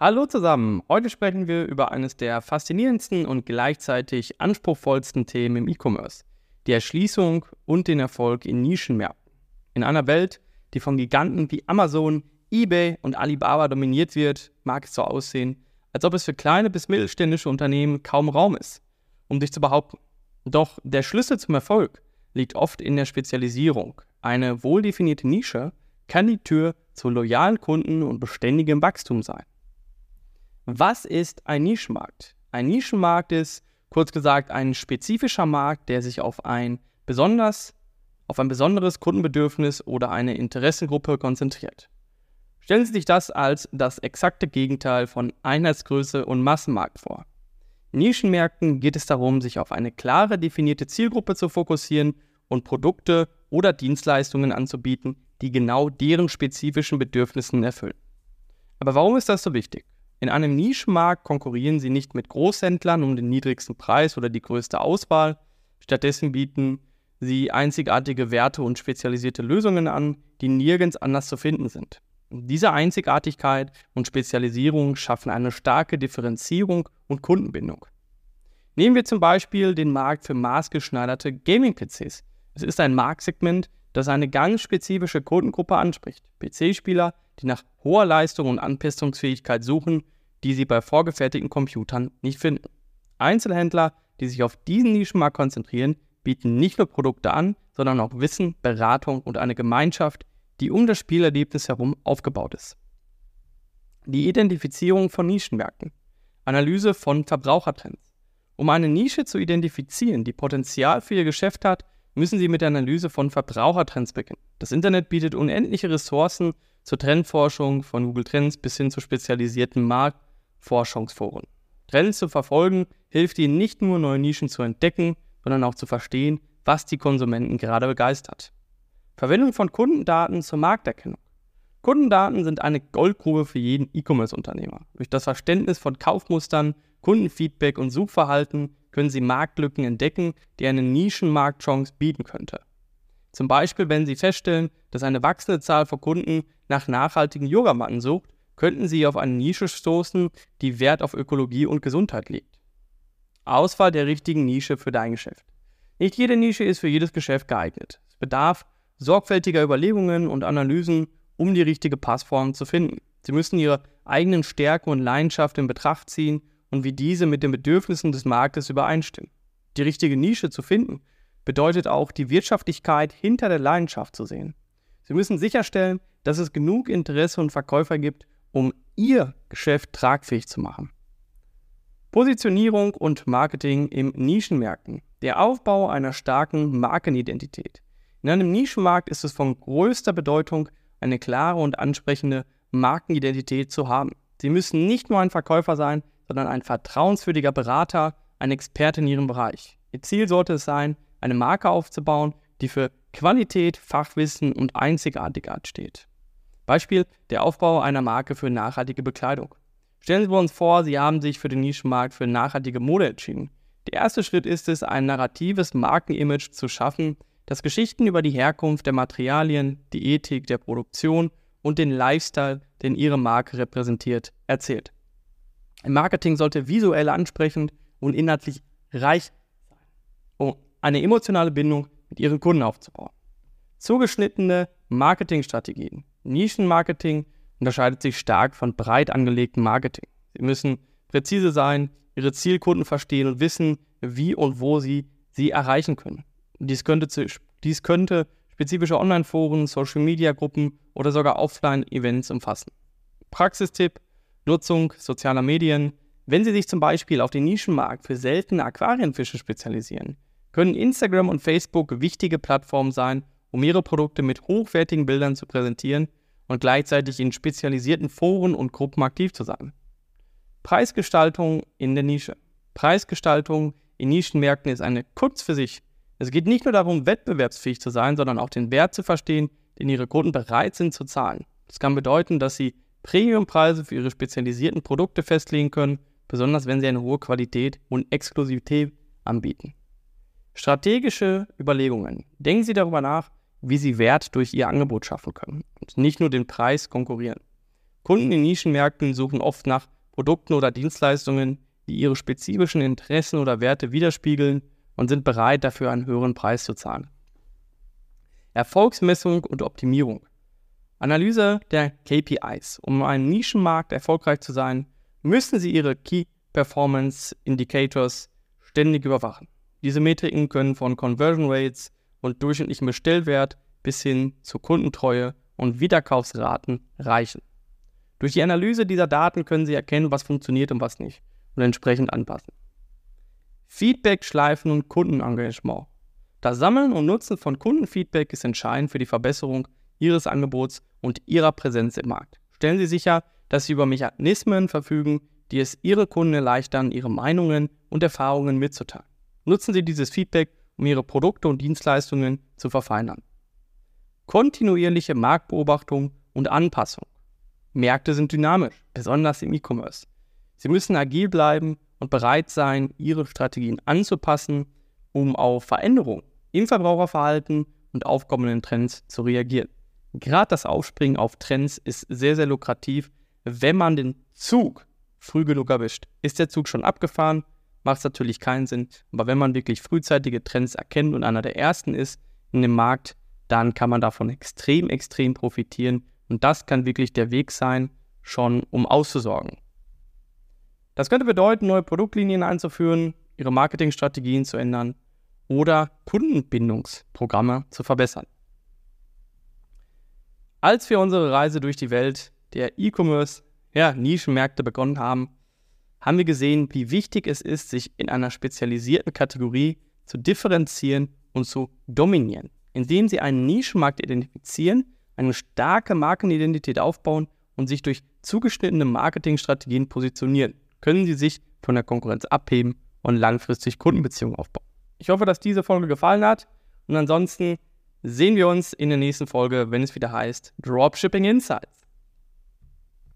Hallo zusammen, heute sprechen wir über eines der faszinierendsten und gleichzeitig anspruchsvollsten Themen im E-Commerce, die Erschließung und den Erfolg in Nischenmärkten. In einer Welt, die von Giganten wie Amazon, eBay und Alibaba dominiert wird, mag es so aussehen, als ob es für kleine bis mittelständische Unternehmen kaum Raum ist, um sich zu behaupten. Doch der Schlüssel zum Erfolg liegt oft in der Spezialisierung. Eine wohldefinierte Nische kann die Tür zu loyalen Kunden und beständigem Wachstum sein. Was ist ein Nischenmarkt? Ein Nischenmarkt ist, kurz gesagt, ein spezifischer Markt, der sich auf ein besonders auf ein besonderes Kundenbedürfnis oder eine Interessengruppe konzentriert. Stellen Sie sich das als das exakte Gegenteil von Einheitsgröße und Massenmarkt vor. In Nischenmärkten geht es darum, sich auf eine klare definierte Zielgruppe zu fokussieren und Produkte oder Dienstleistungen anzubieten, die genau deren spezifischen Bedürfnissen erfüllen. Aber warum ist das so wichtig? In einem Nischenmarkt konkurrieren sie nicht mit Großhändlern um den niedrigsten Preis oder die größte Auswahl. Stattdessen bieten sie einzigartige Werte und spezialisierte Lösungen an, die nirgends anders zu finden sind. Diese Einzigartigkeit und Spezialisierung schaffen eine starke Differenzierung und Kundenbindung. Nehmen wir zum Beispiel den Markt für maßgeschneiderte Gaming-PCs. Es ist ein Marktsegment, das eine ganz spezifische Kundengruppe anspricht. PC-Spieler, die nach hoher Leistung und Anpassungsfähigkeit suchen, die sie bei vorgefertigten Computern nicht finden. Einzelhändler, die sich auf diesen Nischenmarkt konzentrieren, bieten nicht nur Produkte an, sondern auch Wissen, Beratung und eine Gemeinschaft, die um das Spielerlebnis herum aufgebaut ist. Die Identifizierung von Nischenmärkten. Analyse von Verbrauchertrends. Um eine Nische zu identifizieren, die Potenzial für ihr Geschäft hat, müssen Sie mit der Analyse von Verbrauchertrends beginnen. Das Internet bietet unendliche Ressourcen zur Trendforschung von Google Trends bis hin zu spezialisierten Marktforschungsforen. Trends zu verfolgen hilft Ihnen nicht nur neue Nischen zu entdecken, sondern auch zu verstehen, was die Konsumenten gerade begeistert. Verwendung von Kundendaten zur Markterkennung. Kundendaten sind eine Goldgrube für jeden E-Commerce-Unternehmer. Durch das Verständnis von Kaufmustern, Kundenfeedback und Suchverhalten können Sie Marktlücken entdecken, die eine Nischenmarktchance bieten könnte. Zum Beispiel, wenn Sie feststellen, dass eine wachsende Zahl von Kunden nach nachhaltigen Yogamatten sucht, könnten Sie auf eine Nische stoßen, die Wert auf Ökologie und Gesundheit legt. Auswahl der richtigen Nische für dein Geschäft. Nicht jede Nische ist für jedes Geschäft geeignet. Es bedarf sorgfältiger Überlegungen und Analysen, um die richtige Passform zu finden. Sie müssen Ihre eigenen Stärken und Leidenschaften in Betracht ziehen und wie diese mit den Bedürfnissen des Marktes übereinstimmen. Die richtige Nische zu finden bedeutet auch, die Wirtschaftlichkeit hinter der Leidenschaft zu sehen. Sie müssen sicherstellen, dass es genug Interesse und Verkäufer gibt, um Ihr Geschäft tragfähig zu machen. Positionierung und Marketing im Nischenmärkten. Der Aufbau einer starken Markenidentität. In einem Nischenmarkt ist es von größter Bedeutung, eine klare und ansprechende Markenidentität zu haben. Sie müssen nicht nur ein Verkäufer sein, sondern ein vertrauenswürdiger Berater, ein Experte in ihrem Bereich. Ihr Ziel sollte es sein, eine Marke aufzubauen, die für Qualität, Fachwissen und Einzigartigkeit steht. Beispiel der Aufbau einer Marke für nachhaltige Bekleidung. Stellen Sie uns vor, Sie haben sich für den Nischenmarkt für nachhaltige Mode entschieden. Der erste Schritt ist es, ein narratives Markenimage zu schaffen, das Geschichten über die Herkunft der Materialien, die Ethik der Produktion und den Lifestyle, den Ihre Marke repräsentiert, erzählt. Im Marketing sollte visuell ansprechend und inhaltlich reich sein, um eine emotionale Bindung mit Ihren Kunden aufzubauen. Zugeschnittene Marketingstrategien. Nischenmarketing unterscheidet sich stark von breit angelegtem Marketing. Sie müssen präzise sein, Ihre Zielkunden verstehen und wissen, wie und wo Sie sie erreichen können. Dies könnte, zu, dies könnte spezifische Online-Foren, Social-Media-Gruppen oder sogar Offline-Events umfassen. Praxistipp: Nutzung sozialer Medien. Wenn Sie sich zum Beispiel auf den Nischenmarkt für seltene Aquarienfische spezialisieren, können Instagram und Facebook wichtige Plattformen sein, um Ihre Produkte mit hochwertigen Bildern zu präsentieren und gleichzeitig in spezialisierten Foren und Gruppen aktiv zu sein. Preisgestaltung in der Nische. Preisgestaltung in Nischenmärkten ist eine Kunst für sich. Es geht nicht nur darum, wettbewerbsfähig zu sein, sondern auch den Wert zu verstehen, den Ihre Kunden bereit sind zu zahlen. Das kann bedeuten, dass Sie Premiumpreise für Ihre spezialisierten Produkte festlegen können, besonders wenn Sie eine hohe Qualität und Exklusivität anbieten. Strategische Überlegungen. Denken Sie darüber nach, wie Sie Wert durch Ihr Angebot schaffen können und nicht nur den Preis konkurrieren. Kunden in Nischenmärkten suchen oft nach Produkten oder Dienstleistungen, die ihre spezifischen Interessen oder Werte widerspiegeln und sind bereit, dafür einen höheren Preis zu zahlen. Erfolgsmessung und Optimierung. Analyse der KPIs. Um einen Nischenmarkt erfolgreich zu sein, müssen Sie Ihre Key Performance Indicators ständig überwachen. Diese Metriken können von Conversion Rates und durchschnittlichem Bestellwert bis hin zu Kundentreue und Wiederkaufsraten reichen. Durch die Analyse dieser Daten können Sie erkennen, was funktioniert und was nicht und entsprechend anpassen. Feedback-Schleifen und Kundenengagement. Das Sammeln und Nutzen von Kundenfeedback ist entscheidend für die Verbesserung Ihres Angebots und Ihrer Präsenz im Markt. Stellen Sie sicher, dass Sie über Mechanismen verfügen, die es Ihre Kunden erleichtern, ihre Meinungen und Erfahrungen mitzuteilen. Nutzen Sie dieses Feedback, um Ihre Produkte und Dienstleistungen zu verfeinern. Kontinuierliche Marktbeobachtung und Anpassung. Märkte sind dynamisch, besonders im E-Commerce. Sie müssen agil bleiben und bereit sein, Ihre Strategien anzupassen, um auf Veränderungen im Verbraucherverhalten und aufkommenden Trends zu reagieren. Gerade das Aufspringen auf Trends ist sehr, sehr lukrativ, wenn man den Zug früh genug erwischt. Ist der Zug schon abgefahren, macht es natürlich keinen Sinn. Aber wenn man wirklich frühzeitige Trends erkennt und einer der ersten ist in dem Markt, dann kann man davon extrem, extrem profitieren. Und das kann wirklich der Weg sein, schon um auszusorgen. Das könnte bedeuten, neue Produktlinien einzuführen, ihre Marketingstrategien zu ändern oder Kundenbindungsprogramme zu verbessern. Als wir unsere Reise durch die Welt der E-Commerce, ja, begonnen haben, haben wir gesehen, wie wichtig es ist, sich in einer spezialisierten Kategorie zu differenzieren und zu dominieren, indem sie einen Nischenmarkt identifizieren, eine starke Markenidentität aufbauen und sich durch zugeschnittene Marketingstrategien positionieren, können sie sich von der Konkurrenz abheben und langfristig Kundenbeziehungen aufbauen. Ich hoffe, dass diese Folge gefallen hat und ansonsten sehen wir uns in der nächsten Folge, wenn es wieder heißt Dropshipping Insights.